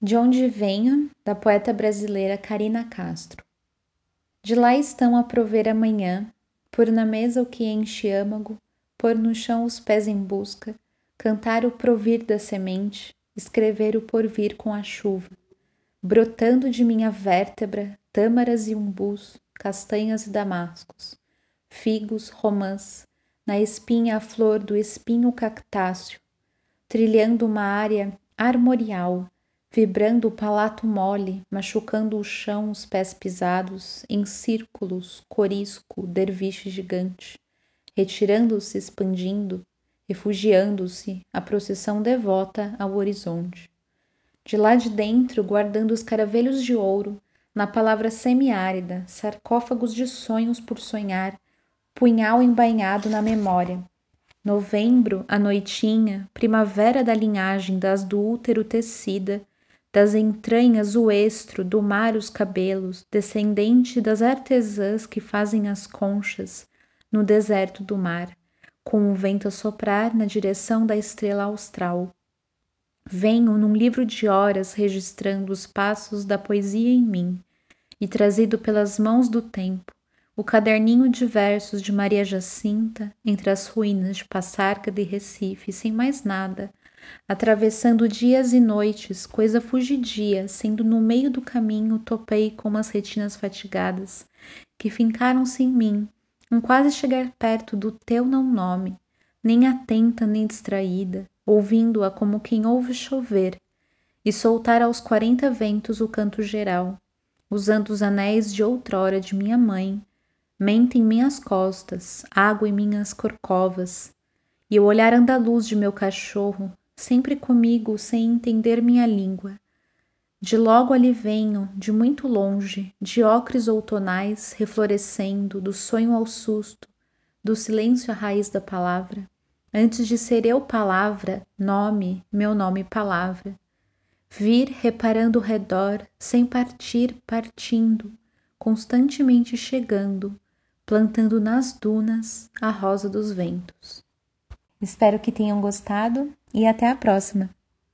De onde venho, da poeta brasileira Karina Castro. De lá estão a prover amanhã, por na mesa o que enche âmago, pôr no chão os pés em busca, cantar o provir da semente, escrever o porvir com a chuva, brotando de minha vértebra tâmaras e umbus, castanhas e damascos, figos, romãs, na espinha a flor do espinho cactáceo, trilhando uma área armorial vibrando o palato mole, machucando o chão, os pés pisados, em círculos, corisco, derviche gigante, retirando-se, expandindo, refugiando-se, a procissão devota ao horizonte. De lá de dentro, guardando os caravelhos de ouro, na palavra semiárida, sarcófagos de sonhos por sonhar, punhal embainhado na memória. Novembro, a noitinha, primavera da linhagem das do útero tecida, das entranhas o estro, do mar os cabelos, descendente das artesãs que fazem as conchas no deserto do mar, com o vento a soprar na direção da estrela austral. Venho num livro de horas registrando os passos da poesia em mim, e trazido pelas mãos do tempo, o caderninho de versos de Maria Jacinta entre as ruínas de Passarca de Recife, sem mais nada, atravessando dias e noites, coisa fugidia, sendo no meio do caminho topei com umas retinas fatigadas, que fincaram-se em mim, um quase chegar perto do teu não nome, nem atenta nem distraída, ouvindo-a como quem ouve chover, e soltar aos quarenta ventos o canto geral, usando os anéis de outrora de minha mãe, mente em minhas costas, água em minhas corcovas, e o olhar andaluz de meu cachorro, sempre comigo sem entender minha língua. De logo ali venho, de muito longe, de ocres outonais reflorescendo, do sonho ao susto, do silêncio à raiz da palavra. Antes de ser eu palavra, nome, meu nome palavra. Vir reparando o redor, sem partir, partindo, constantemente chegando, plantando nas dunas a rosa dos ventos. Espero que tenham gostado e até a próxima!